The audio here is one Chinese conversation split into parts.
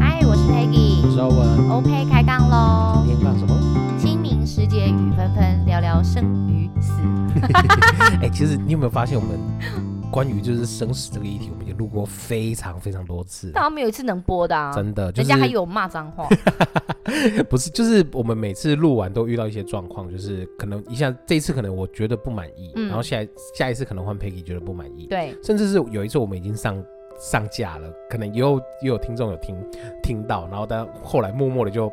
嗨，我是 Peggy，我是欧文，OK 开杠喽。今天干什么？清明时节雨纷纷，聊聊生与死。哎、欸，其实你有没有发现，我们关于就是生死这个议题，我们已经录过非常非常多次，但没有一次能播的啊！真的，就是、人家还有骂脏话。不是，就是我们每次录完都遇到一些状况，就是可能一下这一次可能我觉得不满意，嗯、然后下下一次可能换 Peggy 觉得不满意，对，甚至是有一次我们已经上上架了，可能也有也有听众有听听到，然后但后来默默的就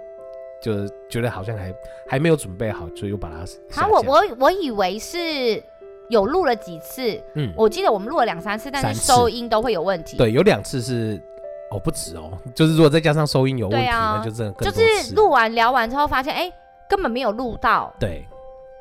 就是觉得好像还还没有准备好，就又把它好，我我我以为是有录了几次，嗯，我记得我们录了两三次，但是收音都会有问题，对，有两次是。哦，不止哦，就是如果再加上收音有问题，啊、那就真的更就是录完聊完之后发现，哎、欸，根本没有录到。对，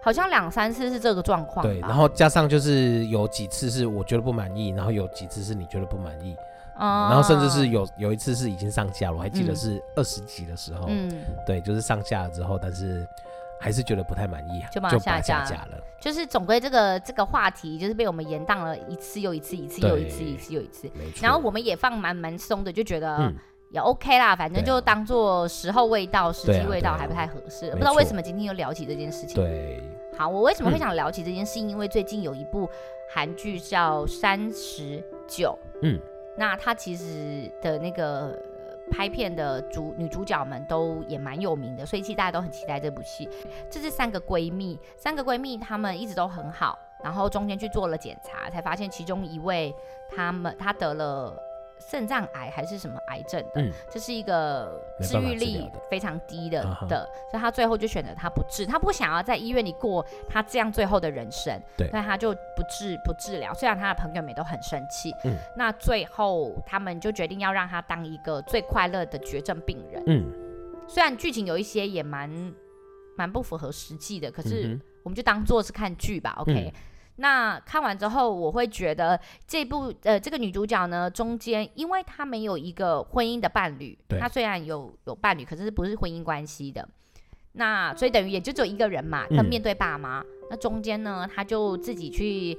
好像两三次是这个状况。对，然后加上就是有几次是我觉得不满意，然后有几次是你觉得不满意，嗯、然后甚至是有有一次是已经上架了，我还记得是二十集的时候，嗯，对，就是上架了之后，但是。还是觉得不太满意啊，就把它下架了。就是总归这个这个话题，就是被我们延宕了一次又一次，一次又一次，一次又一次。然后我们也放蛮蛮松的，就觉得也 OK 啦，反正就当做时候未到，时机未到，还不太合适。不知道为什么今天又聊起这件事情。对。好，我为什么会想聊起这件事？因为最近有一部韩剧叫《三十九》，嗯，那它其实的那个。拍片的主女主角们都也蛮有名的，所以其实大家都很期待这部戏。这是三个闺蜜，三个闺蜜她们一直都很好，然后中间去做了检查，才发现其中一位她们她得了。肾脏癌还是什么癌症的？嗯，这是一个治愈力非常低的的，所以他最后就选择他不治，他不想要在医院里过他这样最后的人生，对，所以他就不治不治疗。虽然他的朋友们都很生气，嗯，那最后他们就决定要让他当一个最快乐的绝症病人，嗯，虽然剧情有一些也蛮蛮不符合实际的，可是我们就当做是看剧吧，OK。那看完之后，我会觉得这部呃，这个女主角呢，中间因为她没有一个婚姻的伴侣，她虽然有有伴侣，可是不是婚姻关系的。那所以等于也就只有一个人嘛，她面对爸妈。嗯、那中间呢，她就自己去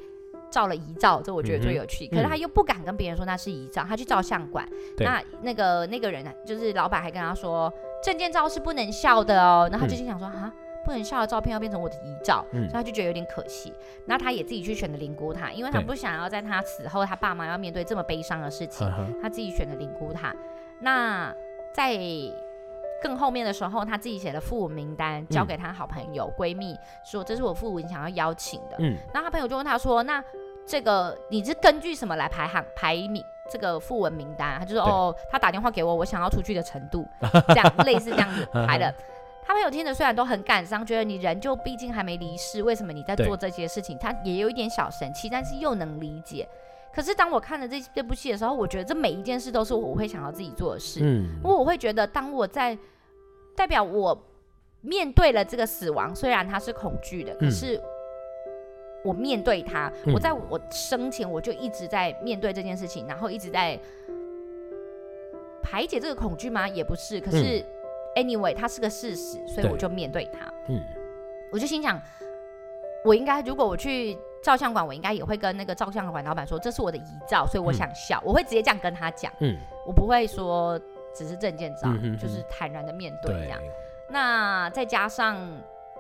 照了遗照，这我觉得最有趣。嗯、可是她又不敢跟别人说那是遗照，她去照相馆。那那个那个人呢，就是老板还跟她说，证件照是不能笑的哦。然后她就心想说啊。嗯不能笑的照片要变成我的遗照，嗯、所以他就觉得有点可惜。那他也自己去选了灵骨塔，因为他不想要在他死后，他爸妈要面对这么悲伤的事情。他自己选了灵骨塔。那在更后面的时候，他自己写了訃闻名单，交给他好朋友、嗯、闺蜜，说这是我訃闻想要邀请的。嗯，那他朋友就问他说：“那这个你是根据什么来排行排名这个訃闻名单？”他就说：“哦，他打电话给我，我想要出去的程度，这样 类似这样子排的。”他们有听着虽然都很感伤，觉得你人就毕竟还没离世，为什么你在做这些事情？他也有一点小生气，但是又能理解。可是当我看了这这部戏的时候，我觉得这每一件事都是我会想要自己做的事。嗯，因为我会觉得，当我在代表我面对了这个死亡，虽然它是恐惧的，可是我面对它，嗯、我在我生前我就一直在面对这件事情，然后一直在排解这个恐惧吗？也不是，可是。嗯 Anyway，它是个事实，所以我就面对它。嗯，我就心想，我应该如果我去照相馆，我应该也会跟那个照相馆老板说，这是我的遗照，所以我想笑，嗯、我会直接这样跟他讲。嗯，我不会说只是证件照，嗯、哼哼就是坦然的面对这样。那再加上。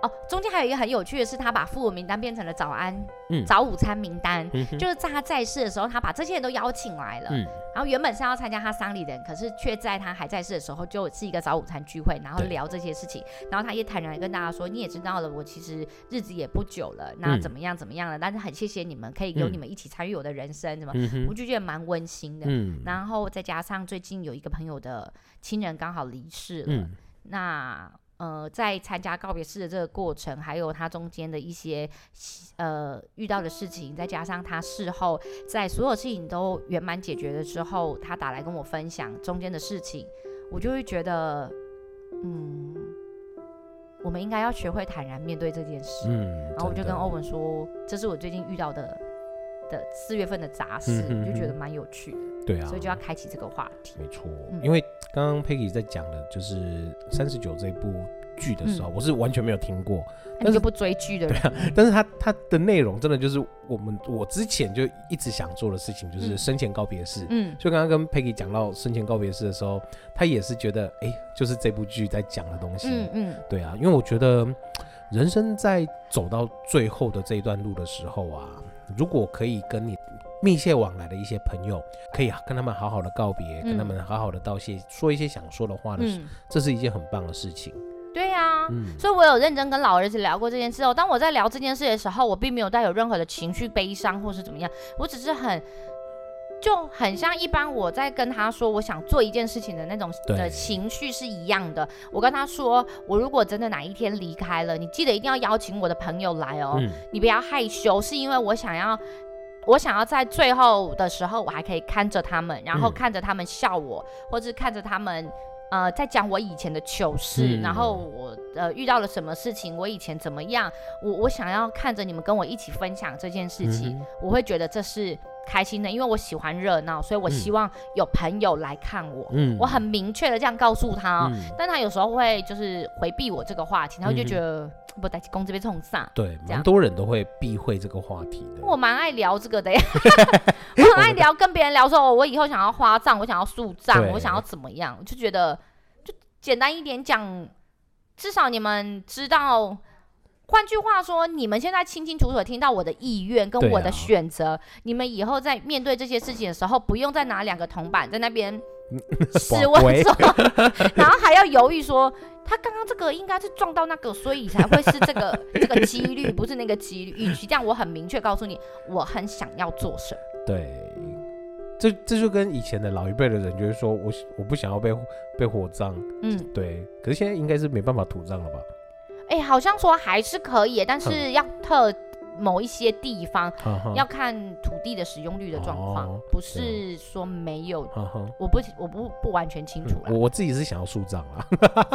哦，中间还有一个很有趣的是，他把訃闻名单变成了早安、嗯、早午餐名单，嗯、就是在他在世的时候，他把这些人都邀请来了。嗯、然后原本是要参加他丧礼的人，可是却在他还在世的时候，就是一个早午餐聚会，然后聊这些事情。然后他也坦然的跟大家说：“你也知道了，我其实日子也不久了，那怎么样怎么样了？嗯、但是很谢谢你们，可以有你们一起参与我的人生，怎么？我就觉得蛮温馨的。嗯、然后再加上最近有一个朋友的亲人刚好离世了，嗯、那。呃，在参加告别式的这个过程，还有他中间的一些呃遇到的事情，再加上他事后在所有事情都圆满解决了之后，他打来跟我分享中间的事情，我就会觉得，嗯，我们应该要学会坦然面对这件事。嗯，然后我就跟欧文说，这是我最近遇到的的四月份的杂事，嗯、哼哼就觉得蛮有趣的。对啊，所以就要开启这个话题。没错，嗯、因为刚刚 Peggy 在讲的就是三十九这部剧的时候，我是完全没有听过。你就不追剧的人？对啊，但是他他的内容真的就是我们我之前就一直想做的事情，就是生前告别式。嗯，就刚刚跟 Peggy 讲到生前告别式的时候，他也是觉得哎，就是这部剧在讲的东西。嗯嗯，对啊，因为我觉得人生在走到最后的这一段路的时候啊，如果可以跟你。密切往来的一些朋友，可以跟他们好好的告别，嗯、跟他们好好的道谢，说一些想说的话的时候，嗯、这是一件很棒的事情。对呀、啊，嗯、所以我有认真跟老儿子聊过这件事哦。当我在聊这件事的时候，我并没有带有任何的情绪悲伤或是怎么样，我只是很就很像一般我在跟他说我想做一件事情的那种的情绪是一样的。我跟他说，我如果真的哪一天离开了，你记得一定要邀请我的朋友来哦，嗯、你不要害羞，是因为我想要。我想要在最后的时候，我还可以看着他们，然后看着他们笑我，嗯、或者看着他们，呃，在讲我以前的糗事，嗯、然后我呃遇到了什么事情，我以前怎么样，我我想要看着你们跟我一起分享这件事情，嗯、我会觉得这是。开心的，因为我喜欢热闹，所以我希望有朋友来看我。嗯，我很明确的这样告诉他哦，嗯、但他有时候会就是回避我这个话题，他会就觉得、嗯、不在公这边冲上。对，蛮多人都会避讳这个话题的。我蛮爱聊这个的呀，我很爱聊跟别人聊说，我以后想要花账，我想要树账，我想要怎么样，我就觉得就简单一点讲，至少你们知道。换句话说，你们现在清清楚楚听到我的意愿跟我的选择，啊、你们以后在面对这些事情的时候，不用再拿两个铜板在那边 试问说，然后还要犹豫说，他刚刚这个应该是撞到那个，所以才会是这个 这个几率，不是那个几率。与其这样，我很明确告诉你，我很想要做什么。对，这这就跟以前的老一辈的人就是说我我不想要被被火葬，嗯，对。可是现在应该是没办法土葬了吧？哎、欸，好像说还是可以，但是要特某一些地方、嗯、要看土地的使用率的状况，哦、不是说没有。嗯、我不我不不完全清楚了。我我自己是想要树葬啊。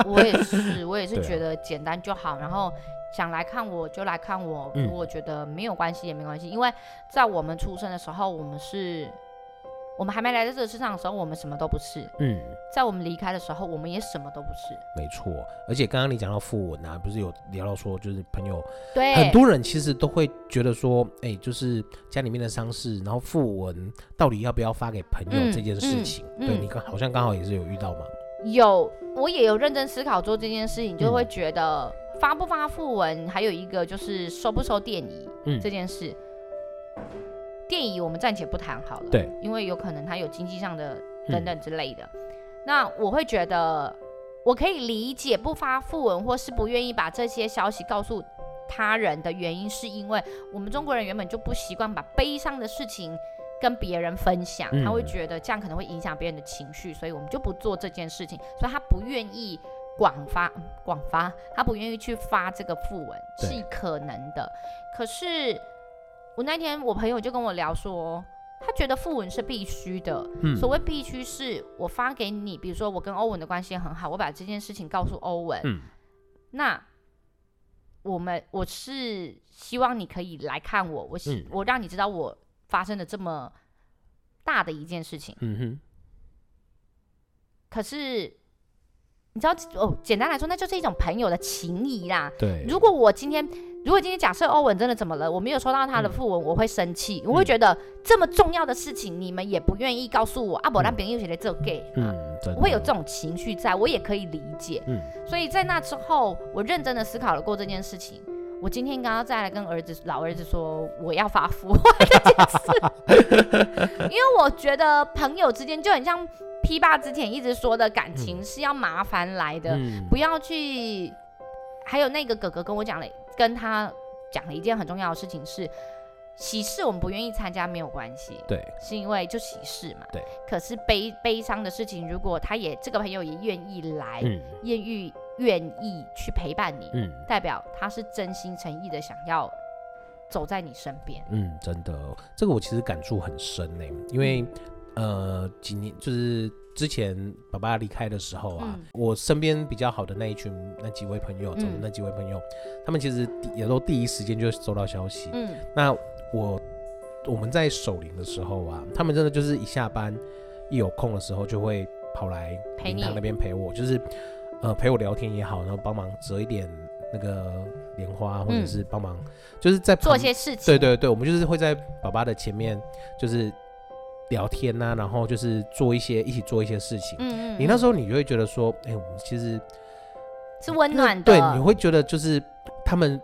我也是，我也是 觉得简单就好。然后想来看我就来看我，如果觉得没有关系也没关系，嗯、因为在我们出生的时候，我们是。我们还没来到这个世上的时候，我们什么都不是。嗯，在我们离开的时候，我们也什么都不是。没错，而且刚刚你讲到訃闻啊，不是有聊到说，就是朋友，对，很多人其实都会觉得说，哎、欸，就是家里面的丧事，然后訃闻到底要不要发给朋友这件事情，嗯嗯、对你刚好像刚好也是有遇到吗？有，我也有认真思考做这件事情，就会觉得发不发訃闻，还有一个就是收不收电仪，嗯，这件事。电影我们暂且不谈好了，对，因为有可能他有经济上的等等之类的。嗯、那我会觉得，我可以理解不发讣文或是不愿意把这些消息告诉他人的原因，是因为我们中国人原本就不习惯把悲伤的事情跟别人分享，嗯、他会觉得这样可能会影响别人的情绪，所以我们就不做这件事情，所以他不愿意广发广发，他不愿意去发这个訃闻是可能的，可是。我那天我朋友就跟我聊说，他觉得复文是必须的。嗯，所谓必须是我发给你，比如说我跟欧文的关系很好，我把这件事情告诉欧文。嗯，那我们我是希望你可以来看我，我希、嗯、我让你知道我发生了这么大的一件事情。嗯哼。可是你知道哦，简单来说，那就是一种朋友的情谊啦。对。如果我今天。如果今天假设欧文真的怎么了，我没有收到他的訃闻，嗯、我会生气，我会觉得这么重要的事情，你们也不愿意告诉我，阿伯让别人又觉得这 gay，嗯，我会有这种情绪在，我也可以理解，嗯，所以在那之后，我认真的思考了过这件事情，我今天刚刚再来跟儿子老儿子说我要发福这件事，因为我觉得朋友之间就很像 P 爸之前一直说的感情是要麻烦来的，嗯、不要去，还有那个哥哥跟我讲了。跟他讲了一件很重要的事情是，喜事我们不愿意参加没有关系，对，是因为就喜事嘛，对。可是悲悲伤的事情，如果他也这个朋友也愿意来，嗯，愿意愿意去陪伴你，嗯，代表他是真心诚意的想要走在你身边，嗯，真的，这个我其实感触很深呢，因为、嗯、呃几年就是。之前爸爸离开的时候啊，嗯、我身边比较好的那一群那几位朋友，那几位朋友，嗯、他们其实也都第一时间就收到消息。嗯，那我我们在守灵的时候啊，他们真的就是一下班一有空的时候就会跑来灵堂那边陪我，陪就是呃陪我聊天也好，然后帮忙折一点那个莲花，或者是帮忙，嗯、就是在做一些事情。对对对，我们就是会在爸爸的前面就是聊天呐、啊，然后就是做一些一起做一些事情。嗯，嗯嗯。你那时候你就会觉得说，哎、欸，我们其实是温暖的。对，你会觉得就是他们。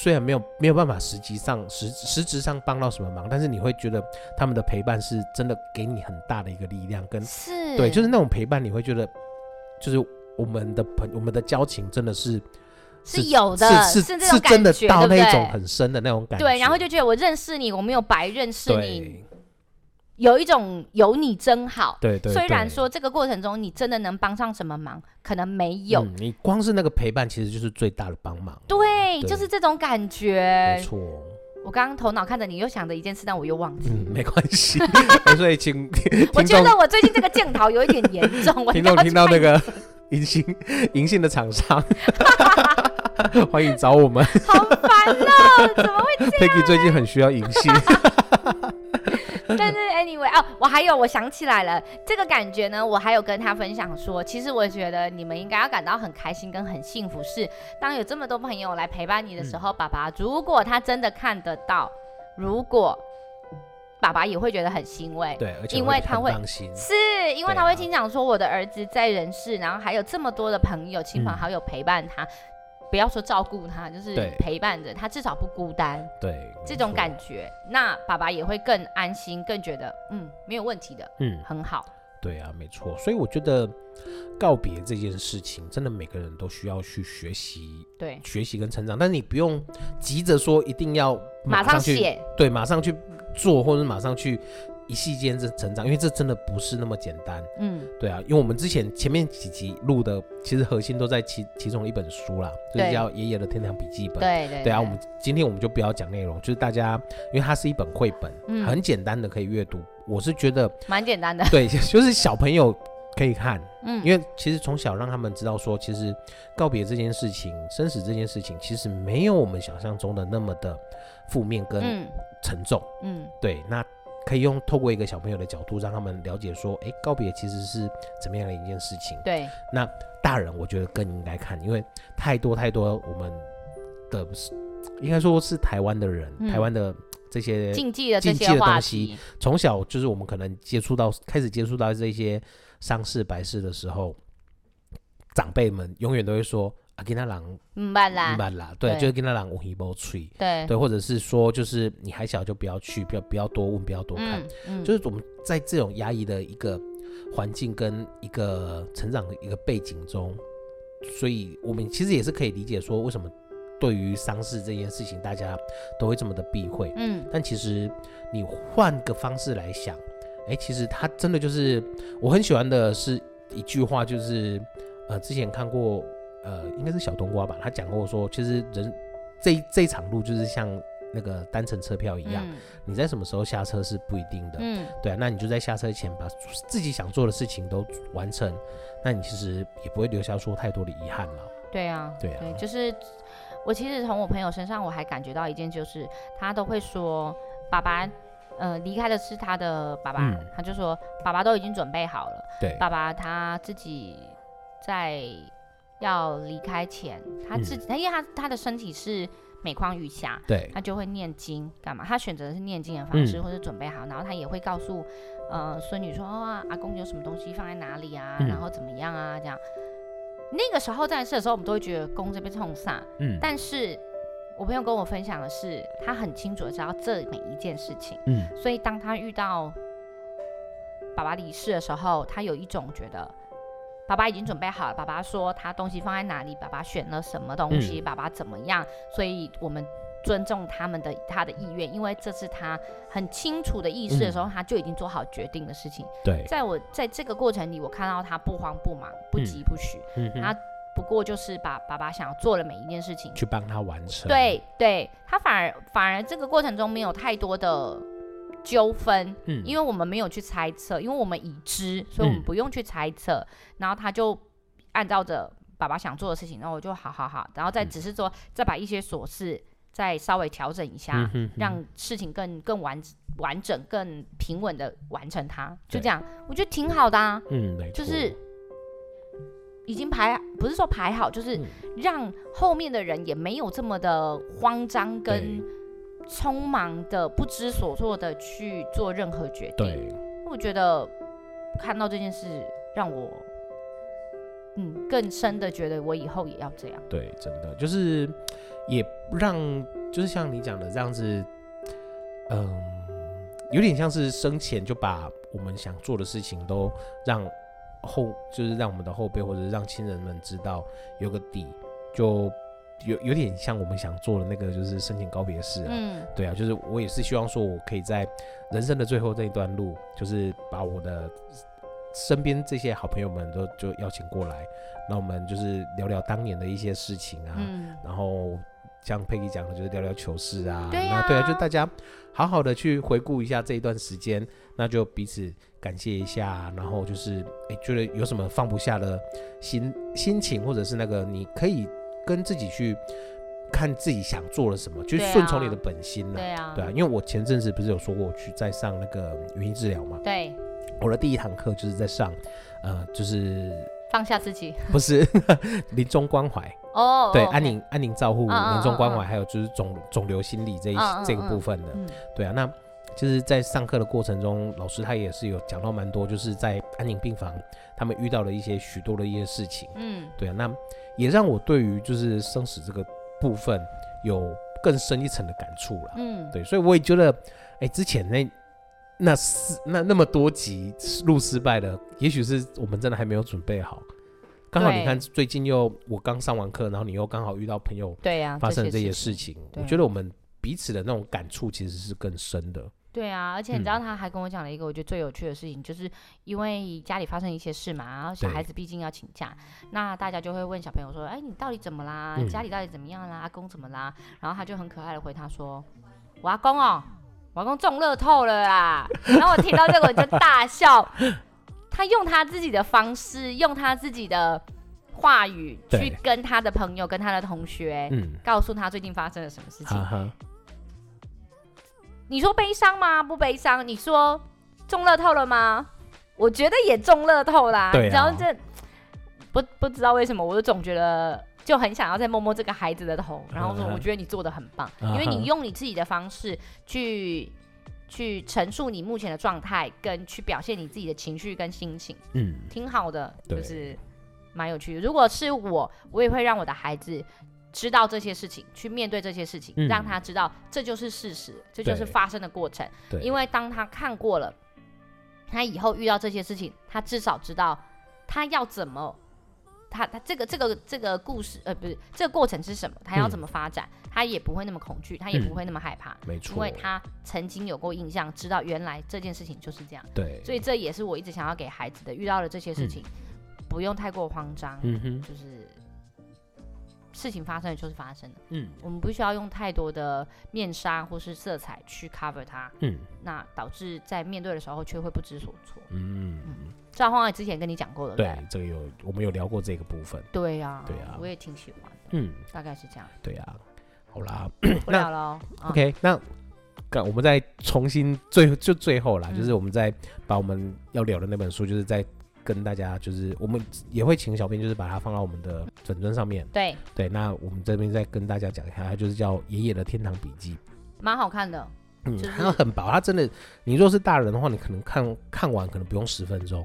虽然没有没有办法实际上实实质上帮到什么忙，但是你会觉得他们的陪伴是真的给你很大的一个力量，跟是对，就是那种陪伴，你会觉得就是我们的朋我们的交情真的是是有的，是是是真的到那种很深的那种感觉，对，然后就觉得我认识你，我没有白认识你。有一种有你真好，对对，对。虽然说这个过程中你真的能帮上什么忙，可能没有。嗯、你光是那个陪伴，其实就是最大的帮忙。对，对，就是这种感觉。没错。我刚刚头脑看着你，又想着一件事，但我又忘记。嗯，没关系。所以请。我觉得我最近这个镜头有一点严重。听众听到那个银杏银杏的厂商，欢迎找我们。好烦哦！怎么会这样？Peggy 最近很需要银杏。但是 anyway 哦，我还有我想起来了，这个感觉呢，我还有跟他分享说，其实我觉得你们应该要感到很开心跟很幸福，是当有这么多朋友来陪伴你的时候，嗯、爸爸如果他真的看得到，如果爸爸也会觉得很欣慰，对，而且因为他会是因为他会经常说我的儿子在人世，然后还有这么多的朋友、亲朋好友陪伴他。嗯不要说照顾他，就是陪伴着他，至少不孤单。对，这种感觉，那爸爸也会更安心，更觉得嗯没有问题的，嗯，很好。对啊，没错。所以我觉得告别这件事情，真的每个人都需要去学习，对，学习跟成长。但是你不用急着说一定要马上去，上写，对，马上去做，或者马上去。一夕间这成长，因为这真的不是那么简单。嗯，对啊，因为我们之前前面几集录的，其实核心都在其其中一本书啦，就是叫《爷爷的天堂笔记本》。对对。对啊，我们今天我们就不要讲内容，就是大家，因为它是一本绘本，嗯，很简单的可以阅读。我是觉得蛮简单的。对，就是小朋友可以看。嗯，因为其实从小让他们知道说，其实告别这件事情、生死这件事情，其实没有我们想象中的那么的负面跟沉重。嗯，对，那。可以用透过一个小朋友的角度，让他们了解说，哎、欸，告别其实是怎么样的一件事情。对，那大人我觉得更应该看，因为太多太多我们的，应该说是台湾的人，嗯、台湾的这些禁忌的这些东西，从小就是我们可能接触到，开始接触到这些丧事白事的时候，长辈们永远都会说。啊，跟他讲，唔办啦，唔办啦，对，对。就是跟他讲，无希无吹，对，对，或者是说，就是你还小就不要去，不要不要多问，不要多看，嗯嗯、就是我们在这种压抑的一个环境跟一个成长的一个背景中，所以我们其实也是可以理解说，为什么对于丧事这件事情，大家都会这么的避讳，嗯，但其实你换个方式来想，哎、欸，其实他真的就是我很喜欢的是一句话，就是呃，之前看过。呃，应该是小冬瓜吧？他讲过说，其实人这这一场路就是像那个单程车票一样，嗯、你在什么时候下车是不一定的。嗯，对啊，那你就在下车前把自己想做的事情都完成，那你其实也不会留下说太多的遗憾嘛。对啊，对啊，对，就是我其实从我朋友身上我还感觉到一件，就是他都会说，爸爸，呃，离开的是他的爸爸，嗯、他就说爸爸都已经准备好了。对，爸爸他自己在。要离开前，他自己，因为他他的身体是每况愈下，对，他就会念经干嘛？他选择的是念经的方式，嗯、或者准备好，然后他也会告诉呃孙女说，哦，阿公有什么东西放在哪里啊，嗯、然后怎么样啊，这样。那个时候在世的时候，我们都会觉得公这边冲散，嗯，但是我朋友跟我分享的是，他很清楚的知道这每一件事情，嗯，所以当他遇到爸爸离世的时候，他有一种觉得。爸爸已经准备好了。爸爸说他东西放在哪里，爸爸选了什么东西，嗯、爸爸怎么样，所以我们尊重他们的他的意愿，因为这是他很清楚的意识的时候，嗯、他就已经做好决定的事情。对，在我在这个过程里，我看到他不慌不忙，不急不徐，嗯、他不过就是把爸爸想要做的每一件事情去帮他完成。对，对他反而反而这个过程中没有太多的。纠纷，嗯，因为我们没有去猜测，因为我们已知，所以我们不用去猜测。嗯、然后他就按照着爸爸想做的事情，然后我就好好好，然后再只是说，嗯、再把一些琐事再稍微调整一下，嗯、哼哼。让事情更更完完整、更平稳的完成它，就这样，我觉得挺好的啊。嗯，没错。就是已经排，不是说排好，就是让后面的人也没有这么的慌张跟匆忙的不知所措的去做任何决定。对，我觉得看到这件事让我，嗯，更深的觉得我以后也要这样。对，真的就是也让，就是像你讲的这样子，嗯，有点像是生前就把我们想做的事情都让。后就是让我们的后辈或者让亲人们知道有个底，就有有点像我们想做的那个，就是生前告别式啊。嗯，对啊，就是我也是希望说，我可以在人生的最后这一段路，就是把我的身边这些好朋友们都就邀请过来，那我们就是聊聊当年的一些事情啊，嗯，然后。像佩奇讲的，就是聊聊糗事啊，对啊，对啊，就大家好好的去回顾一下这一段时间，那就彼此感谢一下，然后就是哎、欸，觉得有什么放不下的心心情，或者是那个你可以跟自己去看自己想做了什么，就顺从你的本心了，对啊，对啊，因为我前阵子不是有说过我去在上那个语音治疗嘛，对，我的第一堂课就是在上，呃，就是。放下自己，不是 临终关怀。哦，对，安宁安宁照护、临终关怀，还有就是肿肿瘤心理这一这个部分的，对啊，那就是在上课的过程中，老师他也是有讲到蛮多，就是在安宁病房他们遇到了一些许多的一些事情，嗯，对啊，那也让我对于就是生死这个部分有更深一层的感触了，嗯，对，所以我也觉得，哎，之前那。那四那那么多集录失败的，也许是我们真的还没有准备好。刚好你看最近又我刚上完课，然后你又刚好遇到朋友对呀发生这些事情，我觉得我们彼此的那种感触其实是更深的。对啊，而且你知道他还跟我讲了一个我觉得最有趣的事情，就是因为家里发生一些事嘛，然后小孩子毕竟要请假，那大家就会问小朋友说：“哎，你到底怎么啦？家里到底怎么样啦？阿公怎么啦？”然后他就很可爱的回他说：“我阿公哦。”我阿公中乐透了啦！然后我听到这个我就大笑。他用他自己的方式，用他自己的话语去跟他的朋友、跟他的同学，嗯，告诉他最近发生了什么事情。嗯、你说悲伤吗？不悲伤。你说中乐透了吗？我觉得也中乐透啦。对啊。然后这不不知道为什么，我就总觉得。就很想要再摸摸这个孩子的头，然后说：“我觉得你做的很棒，因为你用你自己的方式去去陈述你目前的状态，跟去表现你自己的情绪跟心情，嗯，挺好的，就是蛮有趣的。如果是我，我也会让我的孩子知道这些事情，去面对这些事情，让他知道这就是事实，这就是发生的过程。因为当他看过了，他以后遇到这些事情，他至少知道他要怎么。”他他这个这个这个故事呃不是这个过程是什么？他要怎么发展？嗯、他也不会那么恐惧，他也不会那么害怕。没错、嗯，因为他曾经有过印象，知道原来这件事情就是这样。对，所以这也是我一直想要给孩子的。遇到了这些事情，嗯、不用太过慌张。嗯哼，就是。事情发生的就是发生了，嗯，我们不需要用太多的面纱或是色彩去 cover 它，嗯，那导致在面对的时候却会不知所措，嗯。嗯，赵荒也之前跟你讲过的，对，这个有我们有聊过这个部分，对呀，对呀，我也挺喜欢的，嗯，大概是这样，对呀，好啦，不聊了，OK，那我们再重新最就最后啦，就是我们再把我们要聊的那本书，就是在。跟大家就是，我们也会请小编，就是把它放到我们的粉砖上面。对对，那我们这边再跟大家讲一下，它就是叫《爷爷的天堂笔记》，蛮好看的。嗯，就是、它很薄，它真的，你若是大人的话，你可能看看完可能不用十分钟。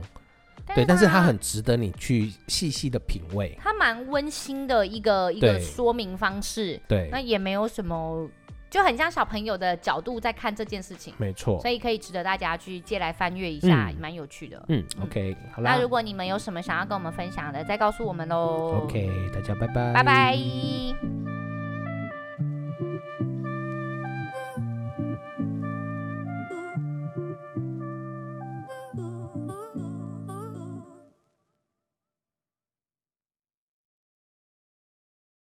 对，但是它很值得你去细细的品味。它蛮温馨的一个一个说明方式。对，那也没有什么。就很像小朋友的角度在看这件事情，没错，所以可以值得大家去借来翻阅一下，蛮有趣的。嗯，OK，好啦。那如果你们有什么想要跟我们分享的，再告诉我们喽。OK，大家拜拜，拜拜。